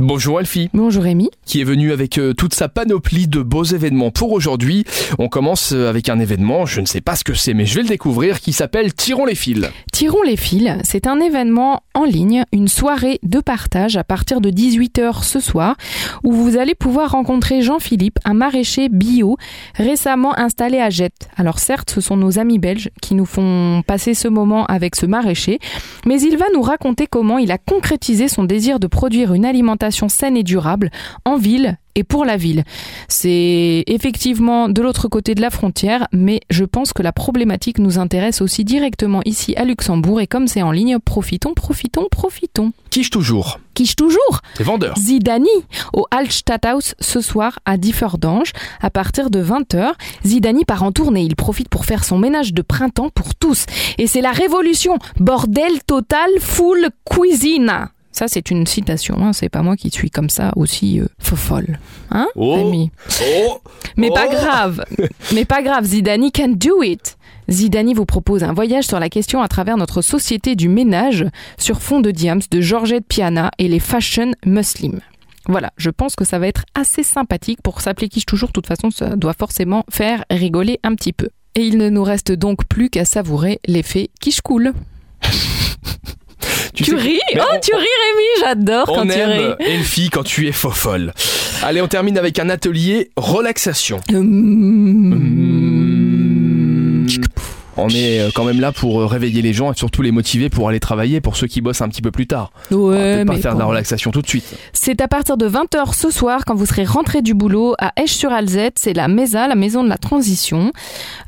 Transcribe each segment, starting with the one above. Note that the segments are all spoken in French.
Bonjour Elfie, Bonjour Rémi. qui est venue avec euh, toute sa panoplie de beaux événements pour aujourd'hui. On commence euh, avec un événement, je ne sais pas ce que c'est, mais je vais le découvrir, qui s'appelle Tirons les fils. Tirons les fils, c'est un événement en ligne, une soirée de partage à partir de 18h ce soir, où vous allez pouvoir rencontrer Jean-Philippe, un maraîcher bio récemment installé à Jette. Alors certes, ce sont nos amis belges qui nous font passer ce moment avec ce maraîcher, mais il va nous raconter comment il a concrétisé son désir de produire une alimentation saine et durable en ville et pour la ville. C'est effectivement de l'autre côté de la frontière, mais je pense que la problématique nous intéresse aussi directement ici à Luxembourg et comme c'est en ligne, profitons, profitons, profitons. Quiche toujours, Quiche toujours c'est vendeur. Zidani au Altstadthaus ce soir à Differdange à partir de 20h. Zidani part en tournée, il profite pour faire son ménage de printemps pour tous. Et c'est la révolution, bordel total, full cuisine. Ça c'est une citation, hein, c'est pas moi qui suis comme ça aussi euh, fofolle. Hein Oh. Rémi Oh mais pas Oh. grave. Mais pas grave, Zidani can do it. Zidani vous propose un voyage sur la question à travers notre société du ménage sur fond de Diams de Georgette Piana et les fashion muslims. Voilà, je pense que ça va être assez sympathique pour s'appeler quiche toujours. De toute façon, ça doit forcément faire rigoler un petit peu. Et il ne nous reste donc plus qu'à savourer l'effet quiche cool. Tu, sais- ris Mais Oh, on- tu ris Rémi, j'adore quand On tu aime ris. Elfie quand tu es fofolle. Allez, on termine avec un atelier relaxation. Hum. On est euh, quand même là pour euh, réveiller les gens et surtout les motiver pour aller travailler pour ceux qui bossent un petit peu plus tard. On Ouais, peut pas mais faire de la relaxation tout de suite. C'est à partir de 20h ce soir quand vous serez rentré du boulot à Esch-sur-Alzette. C'est la MESA, la maison de la transition,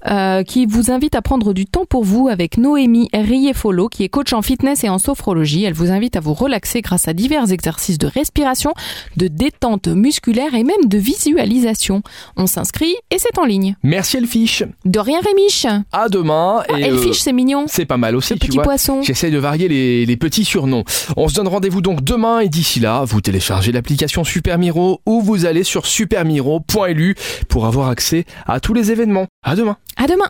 euh, qui vous invite à prendre du temps pour vous avec Noémie Riefolo, qui est coach en fitness et en sophrologie. Elle vous invite à vous relaxer grâce à divers exercices de respiration, de détente musculaire et même de visualisation. On s'inscrit et c'est en ligne. Merci Elfiche. De rien Rémiche À demain. Ah, et, euh, Elfiche, c'est mignon. c'est pas mal aussi, Ce tu petit vois. poisson. J'essaie de varier les, les petits surnoms. On se donne rendez-vous donc demain et d'ici là, vous téléchargez l'application Super Miro ou vous allez sur supermiro.lu pour avoir accès à tous les événements. À demain. À demain